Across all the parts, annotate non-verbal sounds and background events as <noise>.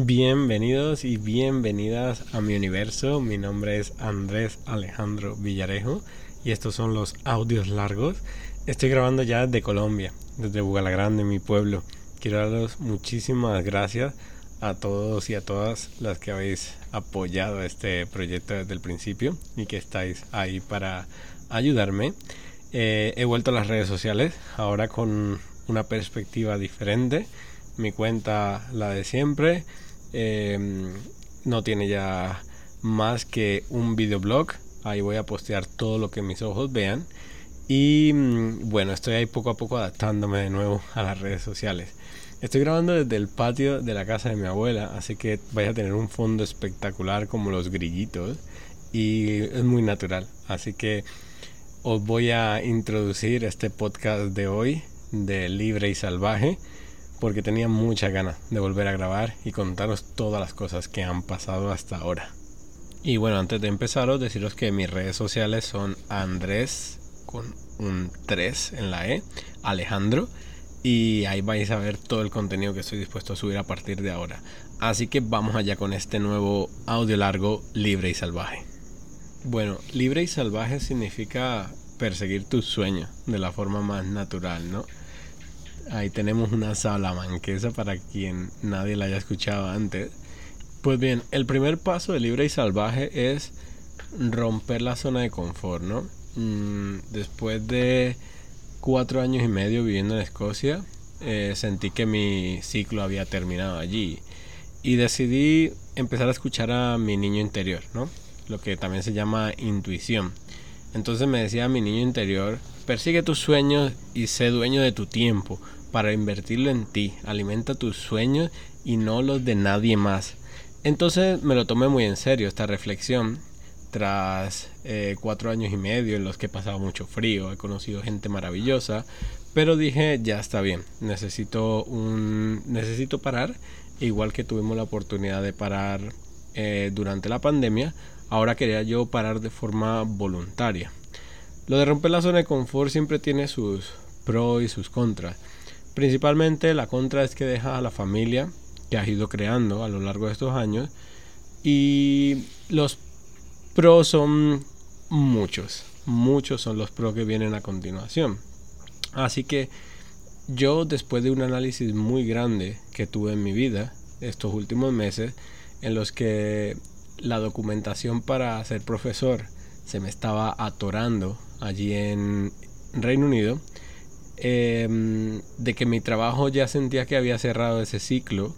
Bienvenidos y bienvenidas a mi universo. Mi nombre es Andrés Alejandro Villarejo y estos son los audios largos. Estoy grabando ya desde Colombia, desde Bugalagrande, mi pueblo. Quiero daros muchísimas gracias a todos y a todas las que habéis apoyado este proyecto desde el principio y que estáis ahí para ayudarme. Eh, he vuelto a las redes sociales ahora con una perspectiva diferente. Mi cuenta, la de siempre, Em, no tiene ya más que un videoblog. Ahí voy a postear todo lo que mis ojos vean. Y mm, bueno, estoy ahí poco a poco adaptándome de nuevo a las redes sociales. Estoy grabando desde el patio de la casa de mi abuela, así que vais a tener un fondo espectacular como los grillitos y es muy natural. Así que os voy a introducir este podcast de hoy de Libre y Salvaje porque tenía mucha ganas de volver a grabar y contaros todas las cosas que han pasado hasta ahora. Y bueno, antes de empezaros, deciros que mis redes sociales son Andrés con un 3 en la E, Alejandro, y ahí vais a ver todo el contenido que estoy dispuesto a subir a partir de ahora. Así que vamos allá con este nuevo audio largo, libre y salvaje. Bueno, libre y salvaje significa perseguir tus sueños de la forma más natural, ¿no? Ahí tenemos una salamanquesa para quien nadie la haya escuchado antes. Pues bien, el primer paso de libre y salvaje es romper la zona de confort, ¿no? Mm, después de cuatro años y medio viviendo en Escocia, eh, sentí que mi ciclo había terminado allí y decidí empezar a escuchar a mi niño interior, ¿no? Lo que también se llama intuición. Entonces me decía mi niño interior, persigue tus sueños y sé dueño de tu tiempo para invertirlo en ti. Alimenta tus sueños y no los de nadie más. Entonces me lo tomé muy en serio esta reflexión. Tras eh, cuatro años y medio en los que he pasado mucho frío, he conocido gente maravillosa, pero dije ya está bien, necesito un, necesito parar, igual que tuvimos la oportunidad de parar eh, durante la pandemia, ahora quería yo parar de forma voluntaria. Lo de romper la zona de confort siempre tiene sus pros y sus contras. Principalmente la contra es que deja a la familia que has ido creando a lo largo de estos años y los pros son muchos, muchos son los pros que vienen a continuación. Así que yo después de un análisis muy grande que tuve en mi vida estos últimos meses en los que la documentación para ser profesor se me estaba atorando allí en Reino Unido, Em, de que mi trabajo ya sentía que había cerrado ese ciclo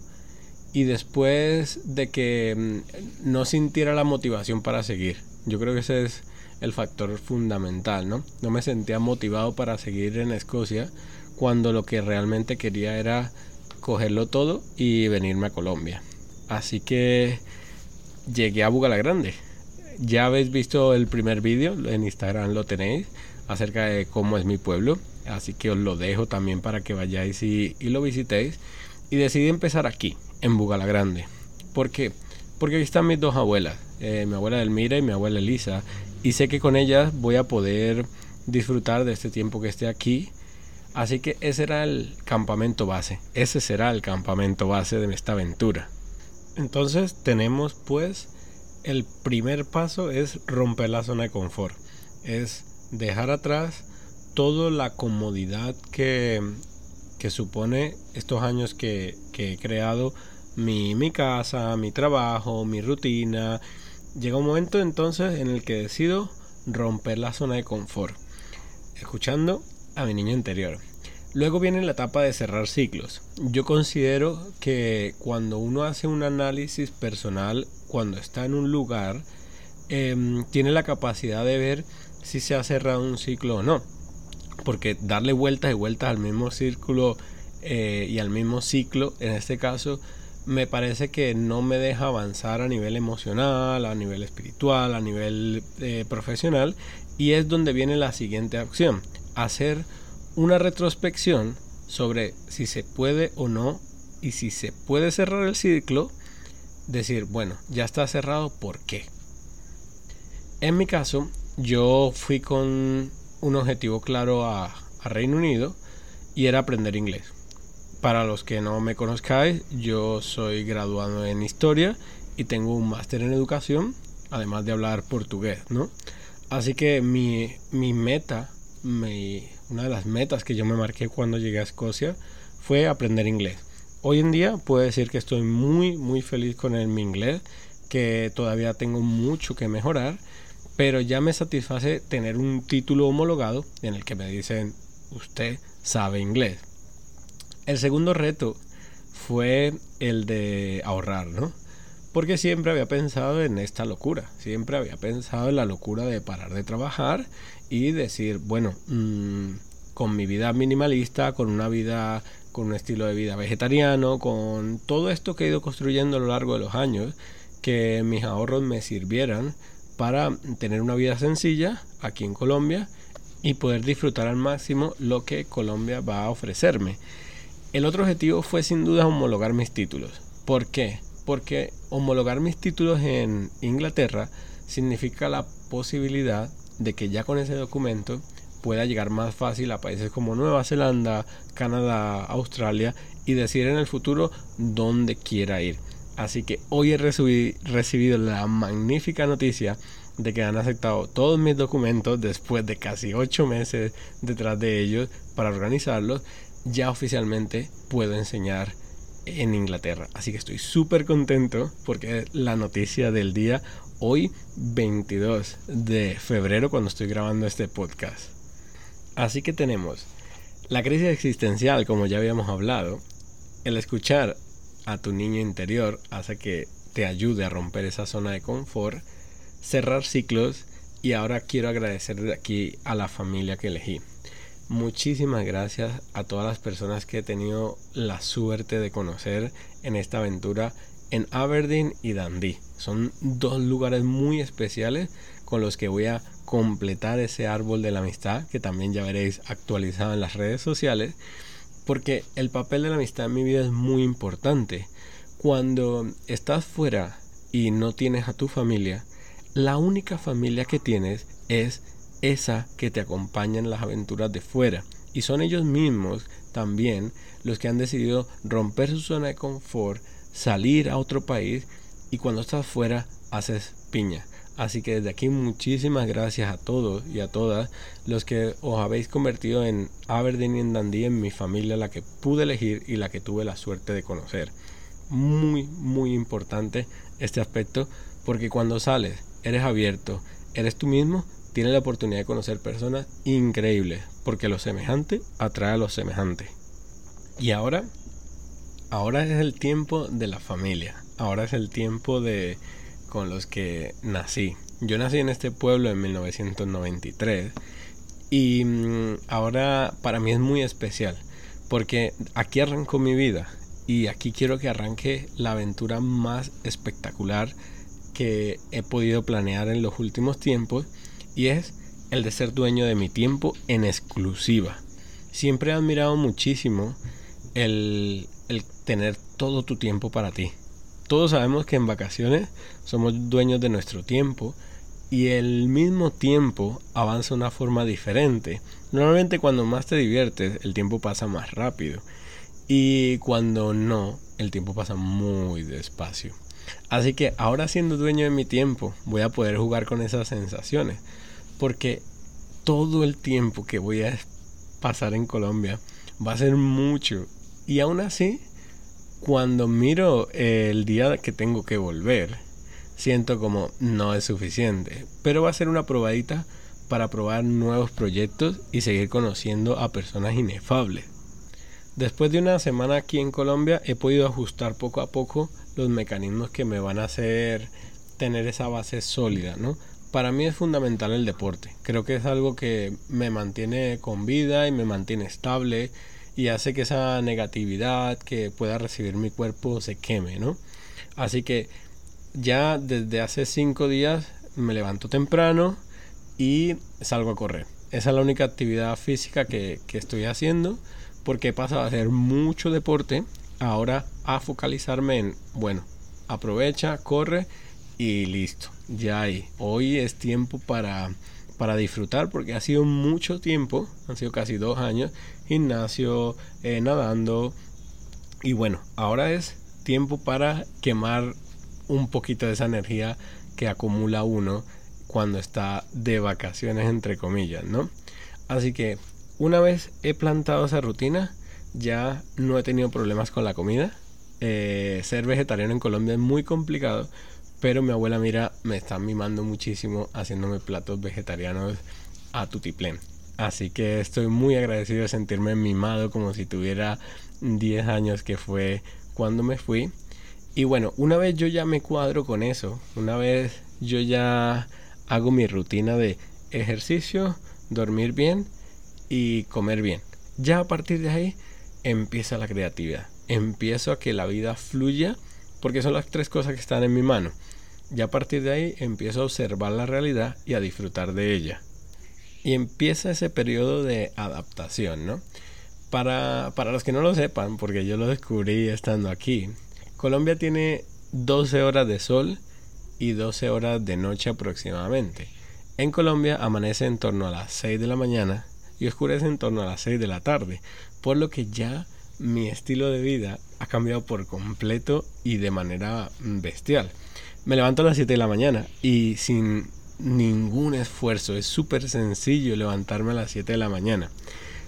y después de que em, no sintiera la motivación para seguir. Yo creo que ese es el factor fundamental, ¿no? No me sentía motivado para seguir en Escocia cuando lo que realmente quería era cogerlo todo y venirme a Colombia. Así que llegué a Bugalagrande. Ya habéis visto el primer vídeo, en Instagram lo tenéis, acerca de cómo es mi pueblo. Así que os lo dejo también para que vayáis y, lo visitéis. Y decidí empezar aquí, en Bugalagrande. ¿Por qué? Porque aquí están mis dos abuelas, eh, mi abuela Elmira y mi abuela Elisa. Y sé que con ellas voy a poder disfrutar de este tiempo que esté aquí. Así que ese será el campamento base. Ese será el campamento base de esta aventura. Entonces tenemos pues el primer paso es romper la zona de confort. Es dejar atrás toda la comodidad que, que supone estos años que, que he creado mi, mi, casa, mi trabajo, mi rutina. Llega un momento entonces en el que decido romper la zona de confort, escuchando a mi niño interior. Luego viene la etapa de cerrar ciclos. Yo considero que cuando uno hace un análisis personal, cuando está en un lugar, em, tiene la capacidad de ver si se ha cerrado un ciclo o no. Porque darle vueltas y vueltas al mismo círculo eh, y al mismo ciclo, en este caso, me parece que no me deja avanzar a nivel emocional, a nivel espiritual, a nivel eh, profesional. Y es donde viene la siguiente acción. Hacer una retrospección sobre si se puede o no y si se puede cerrar el ciclo, decir, bueno, ya está cerrado, ¿por qué? En mi caso, yo fui con un objetivo claro a, Reino Unido y era aprender inglés. para los que no me conozcáis, yo soy graduado en historia y tengo un máster en educación, además de hablar portugués, ¿no? Así que mi, mi meta, mi, una de las metas que yo me marqué cuando llegué a Escocia fue aprender inglés. Hoy en día puedo decir que estoy muy, muy feliz con el, mi inglés, que todavía tengo mucho que mejorar, pero ya me satisface tener un título homologado en el que me dicen, usted sabe inglés. El segundo reto fue el de ahorrar, ¿no? porque siempre había pensado en esta locura, siempre había pensado en la locura de parar de trabajar y decir, bueno, mm, con mi vida minimalista, con una vida, con un estilo de vida vegetariano, con todo esto que he ido construyendo a lo largo de los años, que mis ahorros me sirvieran para tener una vida sencilla aquí en Colombia y poder disfrutar al máximo lo que Colombia va a ofrecerme. El otro objetivo fue sin duda homologar mis títulos. ¿Por qué? porque homologar mis títulos en Inglaterra significa la posibilidad de que ya con ese documento pueda llegar más fácil a países como Nueva Zelanda, Canadá, Australia y decir en el futuro dónde quiera ir. Así que hoy he recibido la magnífica noticia de que han aceptado todos mis documentos después de casi 8 meses detrás de ellos para organizarlos. Ya oficialmente puedo enseñar en Inglaterra. Así que estoy súper contento porque es la noticia del día hoy 22 de febrero cuando estoy grabando este podcast. Así que tenemos la crisis existencial, como ya habíamos hablado. El escuchar a tu niño interior hace que te ayude a romper esa zona de confort, cerrar ciclos y ahora quiero agradecer de aquí a la familia que elegí. Muchísimas gracias a todas las personas que he tenido la suerte de conocer en esta aventura en Aberdeen y Dundee. Son dos lugares muy especiales con los que voy a completar ese árbol de la amistad que también ya veréis actualizado en las redes sociales porque el papel de la amistad en mi vida es muy importante. Cuando estás fuera y no tienes a tu familia, la única familia que tienes es esa que te acompaña en las aventuras de fuera. Y son ellos mismos también los que han decidido romper su zona de confort, salir a otro país y cuando estás fuera haces piña. Así que desde aquí muchísimas gracias a todos y a todas los que os habéis convertido en Aberdeen y en Dundee en mi familia, la que pude elegir y la que tuve la suerte de conocer. Muy, muy importante este aspecto porque cuando sales, eres abierto, eres tú mismo, tiene la oportunidad de conocer personas increíbles, porque lo semejante atrae a lo semejante. Y ahora, ahora es el tiempo de la familia, ahora es el tiempo de con los que nací. Yo nací en este pueblo en 1993 y mm, ahora para mí es muy especial, porque aquí arrancó mi vida y aquí quiero que arranque la aventura más espectacular que he podido planear en los últimos tiempos y es el de ser dueño de mi tiempo en exclusiva. Siempre he admirado muchísimo el, el tener todo tu tiempo para ti. Todos sabemos que en vacaciones somos dueños de nuestro tiempo y el mismo tiempo avanza de una forma diferente. Normalmente cuando más te diviertes el tiempo pasa más rápido y cuando no el tiempo pasa muy despacio. Así que ahora siendo dueño de mi tiempo voy a poder jugar con esas sensaciones porque todo el tiempo que voy a pasar en Colombia va a ser mucho. Y aún así, cuando miro el día que tengo que volver, siento como no es suficiente. Pero va a ser una probadita para probar nuevos proyectos y seguir conociendo a personas inefables. Después de una semana aquí en Colombia he podido ajustar poco a poco los mecanismos que me van a hacer tener esa base sólida, ¿no? para mí es fundamental el deporte. Creo que es algo que me mantiene con vida y me mantiene estable y hace que esa negatividad que pueda recibir mi cuerpo se queme, ¿no? Así que ya desde hace cinco días me levanto temprano y salgo a correr. Esa es la única actividad física que, que estoy haciendo porque he pasado a hacer mucho deporte ahora a focalizarme en, bueno, aprovecha, corre y listo, ya hay. Hoy es tiempo para, para disfrutar porque ha sido mucho tiempo, han sido casi dos años, gimnasio, eh, nadando, Y bueno, ahora es tiempo para quemar un poquito de esa energía que acumula uno cuando está de vacaciones, entre comillas, ¿no? Así que una vez he plantado esa rutina, ya no he tenido problemas con la comida. Eh, ser vegetariano en Colombia es muy complicado, pero mi abuela mira me está mimando muchísimo haciéndome platos vegetarianos a tutiplén. Así que estoy muy agradecido de sentirme mimado como si tuviera 10 años que fue cuando me fui. Y bueno, una vez yo ya me cuadro con eso, una vez yo ya hago mi rutina de ejercicio, dormir bien y comer bien. Ya a partir de ahí empieza la creatividad. Empiezo a que la vida fluya porque son las tres cosas que están en mi mano. Ya a partir de ahí empiezo a observar la realidad y a disfrutar de ella. Y empieza ese periodo de adaptación, ¿no? Para, para los que no lo sepan, porque yo lo descubrí estando aquí, Colombia tiene 12 horas de sol y 12 horas de noche aproximadamente. En Colombia amanece en torno a las 6 de la mañana y oscurece en torno a las 6 de la tarde, por lo que ya mi estilo de vida ha cambiado por completo y de manera bestial. Me levanto a las 7 de la mañana y sin ningún esfuerzo, es súper sencillo levantarme a las 7 de la mañana.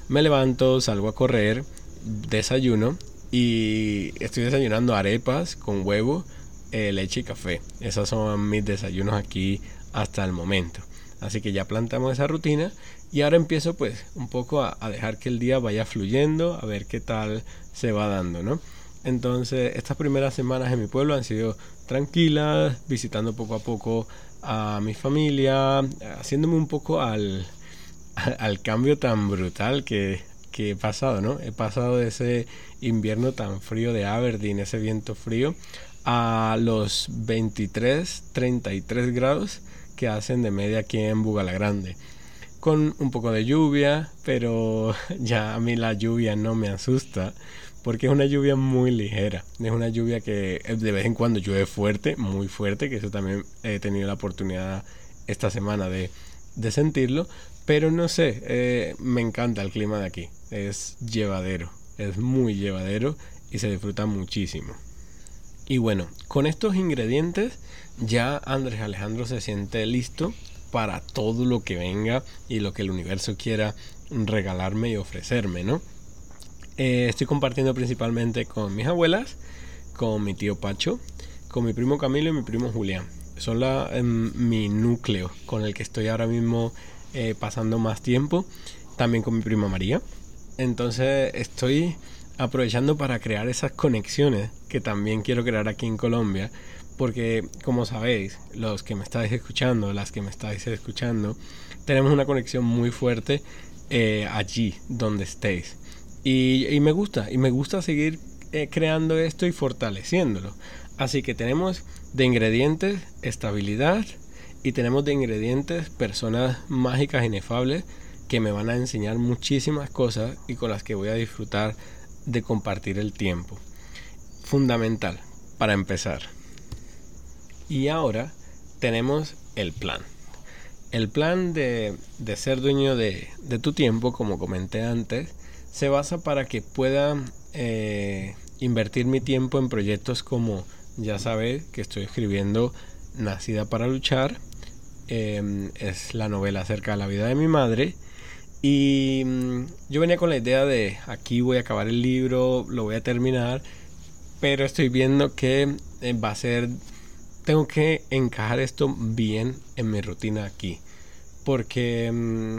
Me levanto, salgo a correr, desayuno y estoy desayunando arepas con huevo, eh, leche y café. Esos son mis desayunos aquí hasta el momento. Así que ya plantamos esa rutina y ahora empiezo pues un poco a, dejar que el día vaya fluyendo, a ver qué tal se va dando, ¿no? Entonces estas primeras semanas en mi pueblo han sido tranquilas, visitando poco a poco a mi familia, haciéndome un poco al, <laughs> al cambio tan brutal que, que he pasado, ¿no? He pasado de ese invierno tan frío de Aberdeen, ese viento frío, a los 23, 33 grados que hacen de media aquí en Bugalagrande. Con un poco de lluvia, pero <laughs> ya a mí la lluvia no me asusta porque es una lluvia muy ligera. Es una lluvia que de vez en cuando llueve fuerte, muy fuerte, que eso también he tenido la oportunidad esta semana de, de sentirlo. Pero no sé, eh, me encanta el clima de aquí. Es llevadero, es muy llevadero y se disfruta muchísimo. Y bueno, con estos ingredientes ya Andrés Alejandro se siente listo para todo lo que venga y lo que el universo quiera regalarme y ofrecerme, ¿no? Eh, estoy compartiendo principalmente con mis abuelas, con mi tío Pacho, con mi primo Camilo y mi primo Julián. Son la, em, mi núcleo con el que estoy ahora mismo eh, pasando más tiempo. También con mi prima María. Entonces estoy aprovechando para crear esas conexiones que también quiero crear aquí en Colombia. Porque como sabéis, los que me estáis escuchando, las que me estáis escuchando, tenemos una conexión muy fuerte eh, allí donde estéis. Y, me gusta, y me gusta seguir eh, creando esto y fortaleciéndolo. Así que tenemos de ingredientes estabilidad y tenemos de ingredientes personas mágicas inefables que me van a enseñar muchísimas cosas y con las que voy a disfrutar de compartir el tiempo. Fundamental para empezar. Y ahora tenemos el plan. El plan de, ser dueño de, tu tiempo, como comenté antes, se basa para que pueda eh, invertir mi tiempo en proyectos como, ya sabes, que estoy escribiendo Nacida para luchar. Em, es la novela acerca de la vida de mi madre. Y mm, yo venía con la idea de aquí voy a acabar el libro, lo voy a terminar, pero estoy viendo que eh, va a ser, tengo que encajar esto bien en mi rutina aquí, porque mm,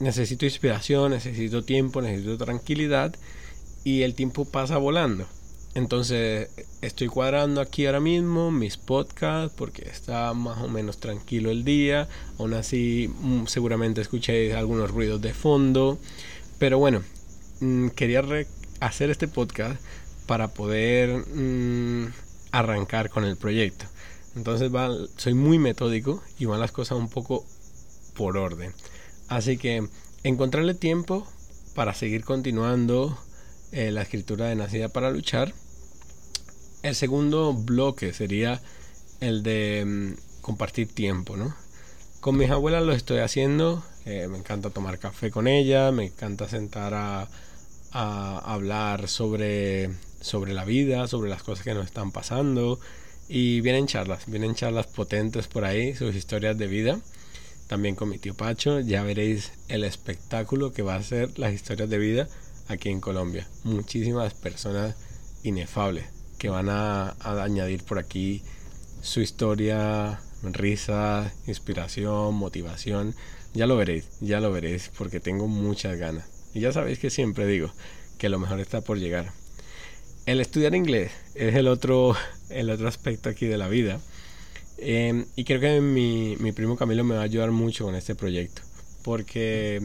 necesito inspiración, necesito tiempo, necesito tranquilidad y el tiempo pasa volando. Entonces estoy cuadrando aquí ahora mismo mis podcasts porque está más o menos tranquilo el día. Aún así mm, seguramente escuchéis algunos ruidos de fondo. Pero bueno, mm, quería hacer este podcast para poder mm, arrancar con el proyecto. Entonces soy muy metódico y van las cosas un poco por orden. Así que encontrarle tiempo para seguir continuando eh, la escritura de Nacida para Luchar. El segundo bloque sería el de mm, compartir tiempo, ¿no? Con mis abuelas lo estoy haciendo, eh, me encanta tomar café con ellas, me encanta sentar a, a hablar sobre, sobre la vida, sobre las cosas que nos están pasando. Y vienen charlas, vienen charlas potentes por ahí, sus historias de vida. También con mi tío Pacho, ya veréis el espectáculo que va a ser las historias de vida aquí en Colombia. Muchísimas personas inefables que van a, añadir por aquí su historia, risa, inspiración, motivación. Ya lo veréis, ya lo veréis, porque tengo muchas ganas. Y ya sabéis que siempre digo que lo mejor está por llegar. El estudiar inglés es el otro, el otro aspecto aquí de la vida. Em, y creo que mi, mi primo Camilo me va a ayudar mucho con este proyecto. Porque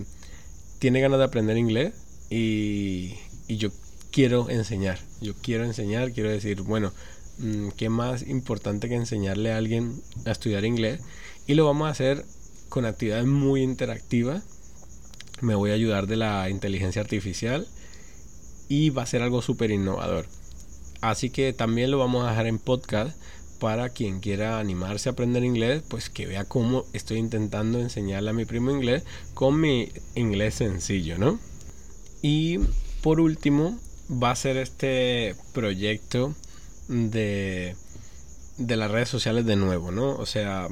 tiene ganas de aprender inglés y, y yo quiero enseñar. Yo quiero enseñar, quiero decir, bueno, mm, ¿qué más importante que enseñarle a alguien a estudiar inglés? Y lo vamos a hacer con actividades muy interactivas me voy a ayudar de la inteligencia artificial y va a ser algo súper innovador. Así que también lo vamos a dejar en podcast para quien quiera animarse a aprender inglés, pues que vea cómo estoy intentando enseñarle a mi primo inglés con mi inglés sencillo, ¿no? Y por último, va a ser este proyecto de, de las redes sociales de nuevo, ¿no? O sea,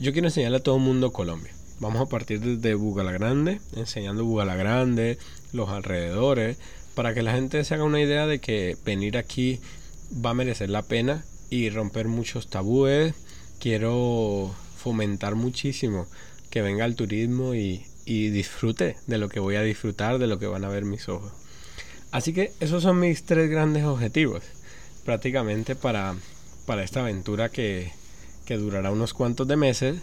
yo quiero enseñarle a todo el mundo Colombia. Vamos a partir desde Bugalagrande, enseñando Bugalagrande, los alrededores, para que la gente se haga una idea de que venir aquí va a merecer la pena y romper muchos tabúes. Quiero fomentar muchísimo que venga el turismo y, y disfrute de lo que voy a disfrutar, de lo que van a ver mis ojos. Así que esos son mis tres grandes objetivos, prácticamente para, para esta aventura que, que durará unos cuantos de meses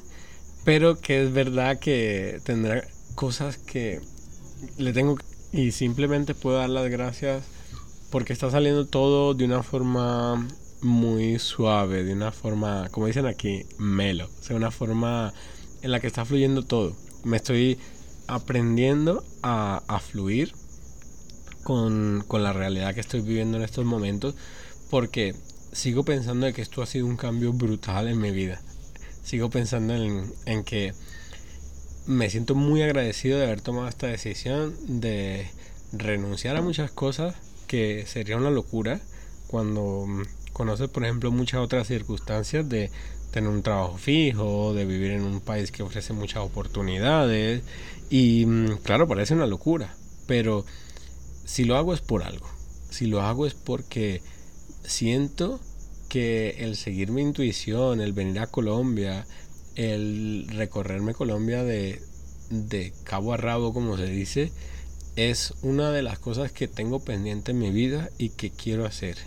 pero que es verdad que tendrá cosas que le tengo y simplemente puedo dar las gracias porque está saliendo todo de una forma muy suave, de una forma, como dicen aquí, melo, o sea, una forma en la que está fluyendo todo. Me estoy aprendiendo a, a fluir con, con, la realidad que estoy viviendo en estos momentos porque sigo pensando de que esto ha sido un cambio brutal en mi vida sigo pensando en, que me siento muy agradecido de haber tomado esta decisión de renunciar a muchas cosas que sería una locura cuando conoces por ejemplo muchas otras circunstancias de tener un trabajo fijo, de vivir en un país que ofrece muchas oportunidades y mm, claro, parece una locura, pero si lo hago es por algo, si lo hago es porque siento que el seguir mi intuición, el venir a Colombia, el recorrerme Colombia de, de cabo a rabo, como se dice, es una de las cosas que tengo pendiente en mi vida y que quiero hacer.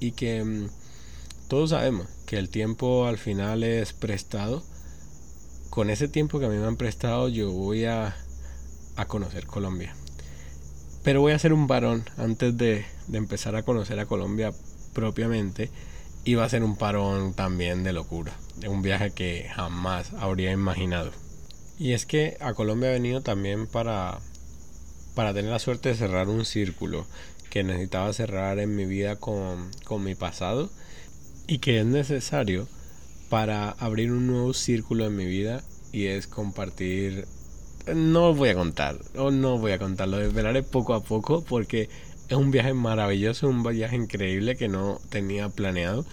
Y que mm, todos sabemos que el tiempo al final es prestado. Con ese tiempo que a mí me han prestado yo voy a, a conocer Colombia. Pero voy a hacer un varón antes de, de empezar a conocer a Colombia propiamente iba a ser un parón también de locura, de un viaje que jamás habría imaginado. Y es que a Colombia he venido también para, para tener la suerte de cerrar un círculo que necesitaba cerrar en mi vida con, con mi pasado y que es necesario para abrir un nuevo círculo en mi vida y es compartir no voy a contar o no voy a contarlo desvelaré poco a poco porque es un viaje maravilloso, un viaje increíble que no tenía planeado,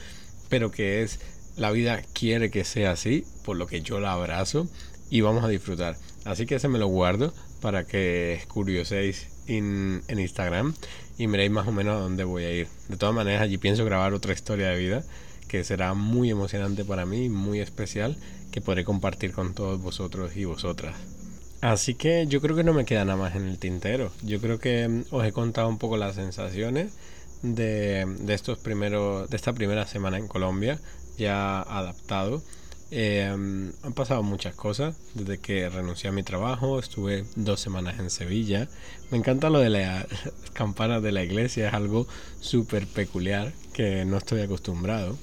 pero que es la vida quiere que sea así, por lo que yo la abrazo y vamos a disfrutar. Así que ese me lo guardo para que curioséis en, Instagram y miréis más o menos a dónde voy a ir. De todas maneras, allí pienso grabar otra historia de vida que será muy emocionante para mí, muy especial, que podré compartir con todos vosotros y vosotras. Así que yo creo que no me queda nada más en el tintero. Yo creo que mm, os he contado un poco las sensaciones de, de estos primeros, de esta primera semana en Colombia, ya adaptado. Em, han pasado muchas cosas desde que renuncié a mi trabajo, estuve dos semanas en Sevilla. Me encanta lo de las <laughs> campanas de la iglesia, es algo súper peculiar que no estoy acostumbrado.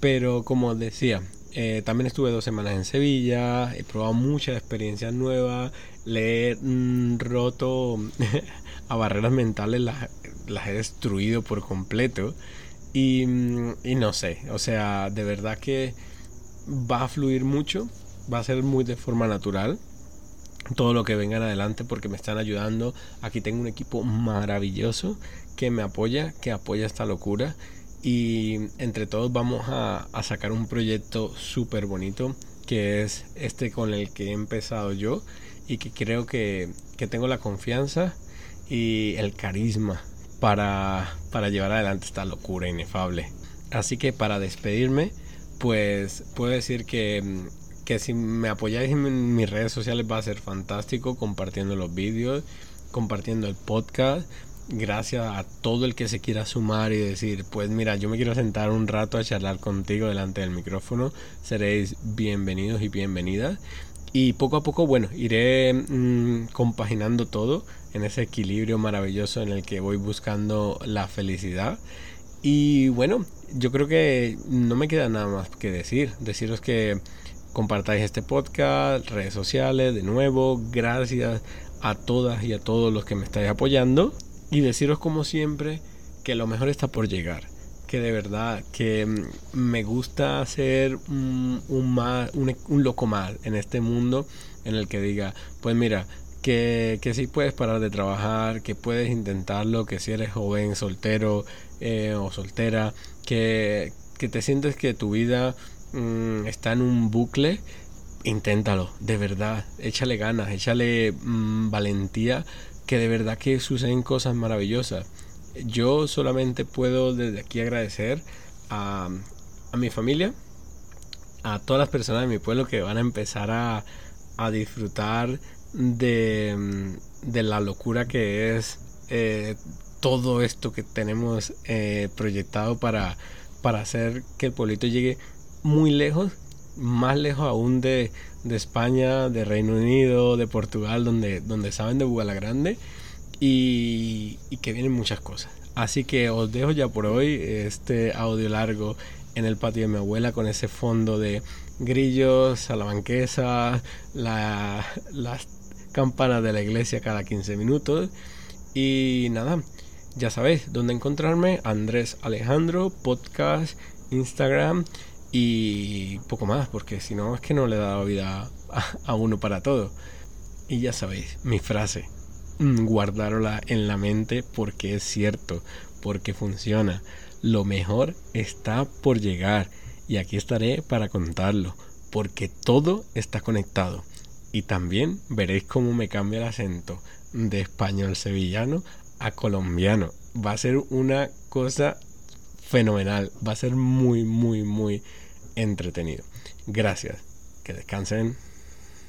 Pero como decía, eh, también estuve dos semanas en Sevilla, he probado muchas experiencias nuevas, le he mm, roto <laughs> a barreras mentales, las, las, he destruido por completo. Y, mm, y no sé, o sea, de verdad que va a fluir mucho, va a ser muy de forma natural. todo lo que vengan adelante porque me están ayudando. Aquí tengo un equipo maravilloso que me apoya, que apoya esta locura y entre todos vamos a, sacar un proyecto súper bonito que es este con el que he empezado yo y que creo que, que tengo la confianza y el carisma para, para llevar adelante esta locura inefable. Así que para despedirme, pues puedo decir que, que si me apoyáis en mis redes sociales va a ser fantástico compartiendo los vídeos, compartiendo el podcast gracias a todo el que se quiera sumar y decir, pues mira, yo me quiero sentar un rato a charlar contigo delante del micrófono, seréis bienvenidos y bienvenidas. Y poco a poco, bueno, iré mm, compaginando todo en ese equilibrio maravilloso en el que voy buscando la felicidad. Y bueno, yo creo que no me queda nada más que decir. Deciros que compartáis este podcast, redes sociales, de nuevo, gracias a todas y a todos los que me estáis apoyando y deciros como siempre que lo mejor está por llegar. Que de verdad que mm, me gusta ser un, un, loco más en este mundo en el que diga, pues mira, que, que si puedes parar de trabajar, que puedes intentarlo, que si eres joven, soltero eh, o soltera, que, que, te sientes que tu vida mm, está en un bucle, inténtalo, de verdad, échale ganas, échale mm, valentía que de verdad que suceden cosas maravillosas. Yo solamente puedo desde aquí agradecer a, mi familia, a todas las personas de mi pueblo que van a empezar a, disfrutar de, la locura que es eh, todo esto que tenemos eh, proyectado para, para hacer que el pueblito llegue muy lejos, más lejos aún de, de España, de Reino Unido, de Portugal, donde, donde saben de Grande y, que vienen muchas cosas. Así que os dejo ya por hoy este audio largo en el patio de mi abuela con ese fondo de grillos, salamanquesa, la, las campanas de la iglesia cada 15 minutos. Y nada, ya sabéis dónde encontrarme. Andrés Alejandro, podcast, Instagram y poco más, porque si no es que no le he dado vida a, uno para todo. Y ya sabéis, mi frase, mm, guardarla en la mente porque es cierto, porque funciona. Lo mejor está por llegar y aquí estaré para contarlo, porque todo está conectado. Y también veréis cómo me cambia el acento de español sevillano a colombiano. Va a ser una cosa fenomenal. Va a ser muy, muy, muy entretenido. Gracias. Que descansen.